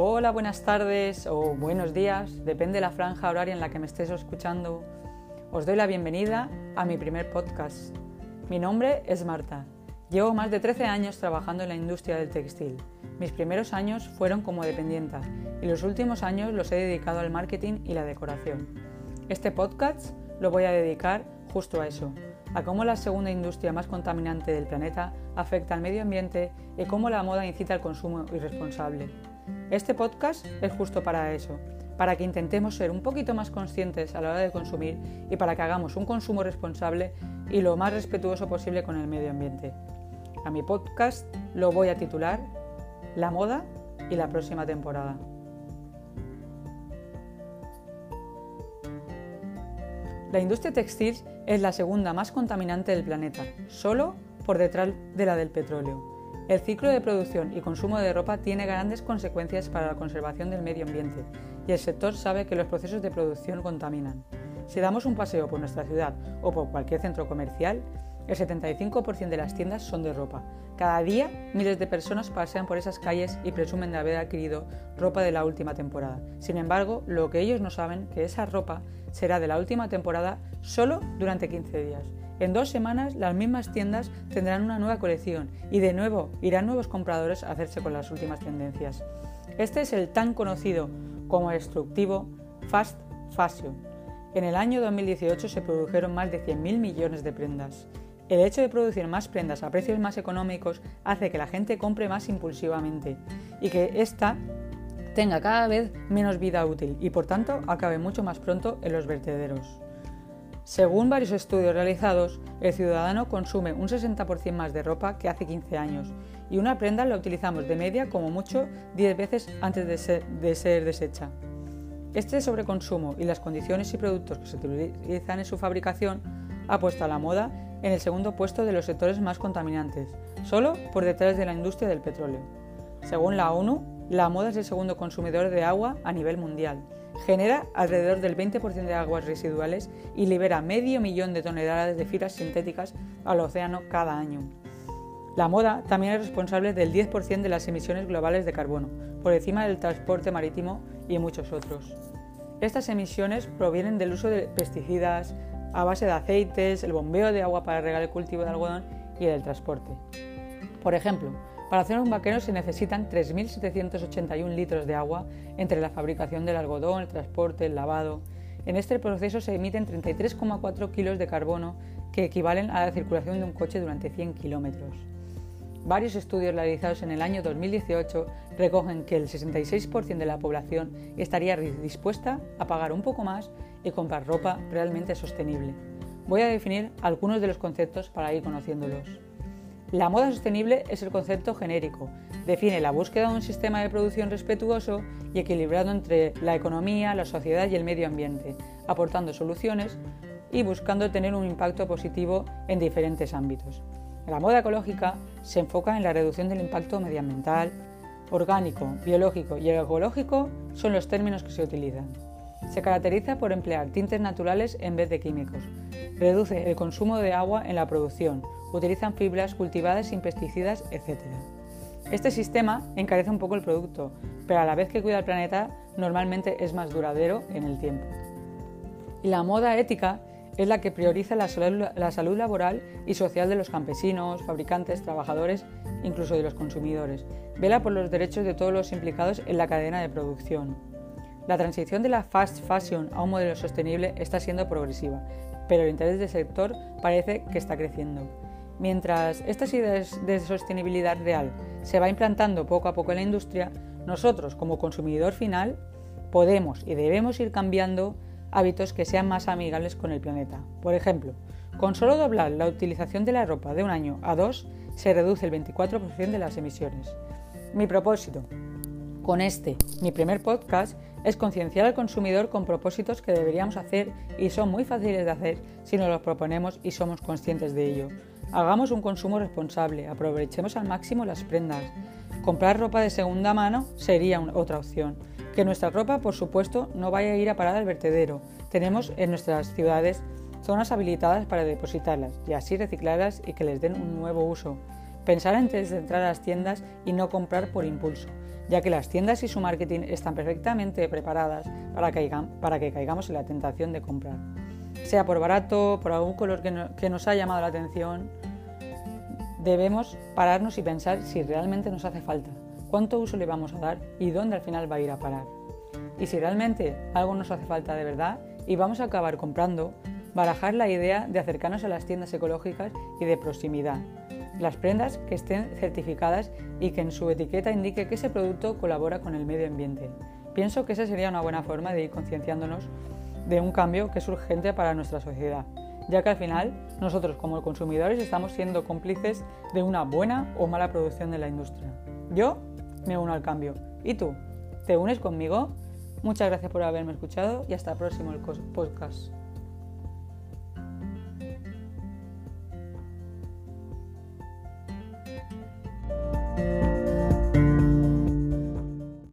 Hola, buenas tardes o buenos días, depende de la franja horaria en la que me estés escuchando. Os doy la bienvenida a mi primer podcast. Mi nombre es Marta. Llevo más de 13 años trabajando en la industria del textil. Mis primeros años fueron como dependienta y los últimos años los he dedicado al marketing y la decoración. Este podcast lo voy a dedicar justo a eso, a cómo la segunda industria más contaminante del planeta afecta al medio ambiente y cómo la moda incita al consumo irresponsable. Este podcast es justo para eso, para que intentemos ser un poquito más conscientes a la hora de consumir y para que hagamos un consumo responsable y lo más respetuoso posible con el medio ambiente. A mi podcast lo voy a titular La moda y la próxima temporada. La industria textil es la segunda más contaminante del planeta, solo por detrás de la del petróleo. El ciclo de producción y consumo de ropa tiene grandes consecuencias para la conservación del medio ambiente y el sector sabe que los procesos de producción contaminan. Si damos un paseo por nuestra ciudad o por cualquier centro comercial, el 75% de las tiendas son de ropa. Cada día miles de personas pasean por esas calles y presumen de haber adquirido ropa de la última temporada. Sin embargo, lo que ellos no saben que esa ropa será de la última temporada solo durante 15 días. En dos semanas las mismas tiendas tendrán una nueva colección y de nuevo irán nuevos compradores a hacerse con las últimas tendencias. Este es el tan conocido como destructivo fast fashion. En el año 2018 se produjeron más de 100.000 millones de prendas. El hecho de producir más prendas a precios más económicos hace que la gente compre más impulsivamente y que ésta tenga cada vez menos vida útil y por tanto acabe mucho más pronto en los vertederos. Según varios estudios realizados, el ciudadano consume un 60% más de ropa que hace 15 años y una prenda la utilizamos de media como mucho 10 veces antes de ser, de ser deshecha. Este sobreconsumo y las condiciones y productos que se utilizan en su fabricación ha puesto a la moda en el segundo puesto de los sectores más contaminantes, solo por detrás de la industria del petróleo. Según la ONU, la moda es el segundo consumidor de agua a nivel mundial. Genera alrededor del 20% de aguas residuales y libera medio millón de toneladas de fibras sintéticas al océano cada año. La moda también es responsable del 10% de las emisiones globales de carbono, por encima del transporte marítimo y muchos otros. Estas emisiones provienen del uso de pesticidas, a base de aceites, el bombeo de agua para regar el cultivo de algodón y el transporte. Por ejemplo, para hacer un vaquero se necesitan 3.781 litros de agua entre la fabricación del algodón, el transporte, el lavado. En este proceso se emiten 33,4 kilos de carbono que equivalen a la circulación de un coche durante 100 kilómetros. Varios estudios realizados en el año 2018 recogen que el 66% de la población estaría dispuesta a pagar un poco más y comprar ropa realmente sostenible. Voy a definir algunos de los conceptos para ir conociéndolos. La moda sostenible es el concepto genérico. Define la búsqueda de un sistema de producción respetuoso y equilibrado entre la economía, la sociedad y el medio ambiente, aportando soluciones y buscando tener un impacto positivo en diferentes ámbitos. La moda ecológica se enfoca en la reducción del impacto medioambiental, orgánico, biológico y ecológico son los términos que se utilizan. Se caracteriza por emplear tintes naturales en vez de químicos. Reduce el consumo de agua en la producción. Utilizan fibras cultivadas sin pesticidas, etc. Este sistema encarece un poco el producto, pero a la vez que cuida el planeta, normalmente es más duradero en el tiempo. Y la moda ética es la que prioriza la salud, laboral y social de los campesinos, fabricantes, trabajadores, incluso de los consumidores. Vela por los derechos de todos los implicados en la cadena de producción. La transición de la fast fashion a un modelo sostenible está siendo progresiva, pero el interés del sector parece que está creciendo. Mientras estas ideas de sostenibilidad real se va implantando poco a poco en la industria, nosotros como consumidor final podemos y debemos ir cambiando hábitos que sean más amigables con el planeta. Por ejemplo, con solo doblar la utilización de la ropa de un año a dos, se reduce el 24% de las emisiones. Mi propósito con este, mi primer podcast, es concienciar al consumidor con propósitos que deberíamos hacer y son muy fáciles de hacer si nos los proponemos y somos conscientes de ello. Hagamos un consumo responsable, aprovechemos al máximo las prendas. Comprar ropa de segunda mano sería otra opción. Que nuestra ropa, por supuesto, no vaya a ir a parar al vertedero. Tenemos en nuestras ciudades zonas habilitadas para depositarlas y así reciclarlas y que les den un nuevo uso. Pensar antes de entrar a las tiendas y no comprar por impulso, ya que las tiendas y su marketing están perfectamente preparadas para que, caigamos en la tentación de comprar. Sea por barato, por algún color que, que nos ha llamado la atención, debemos pararnos y pensar si realmente nos hace falta, cuánto uso le vamos a dar y dónde al final va a ir a parar. Y si realmente algo nos hace falta de verdad y vamos a acabar comprando, barajar la idea de acercarnos a las tiendas ecológicas y de proximidad. Las prendas que estén certificadas y que en su etiqueta indique que ese producto colabora con el medio ambiente. Pienso que esa sería una buena forma de ir concienciándonos de un cambio que es urgente para nuestra sociedad, ya que al final nosotros como consumidores estamos siendo cómplices de una buena o mala producción de la industria. Yo me uno al cambio. ¿Y tú? ¿Te unes conmigo? Muchas gracias por haberme escuchado y hasta el próximo podcast.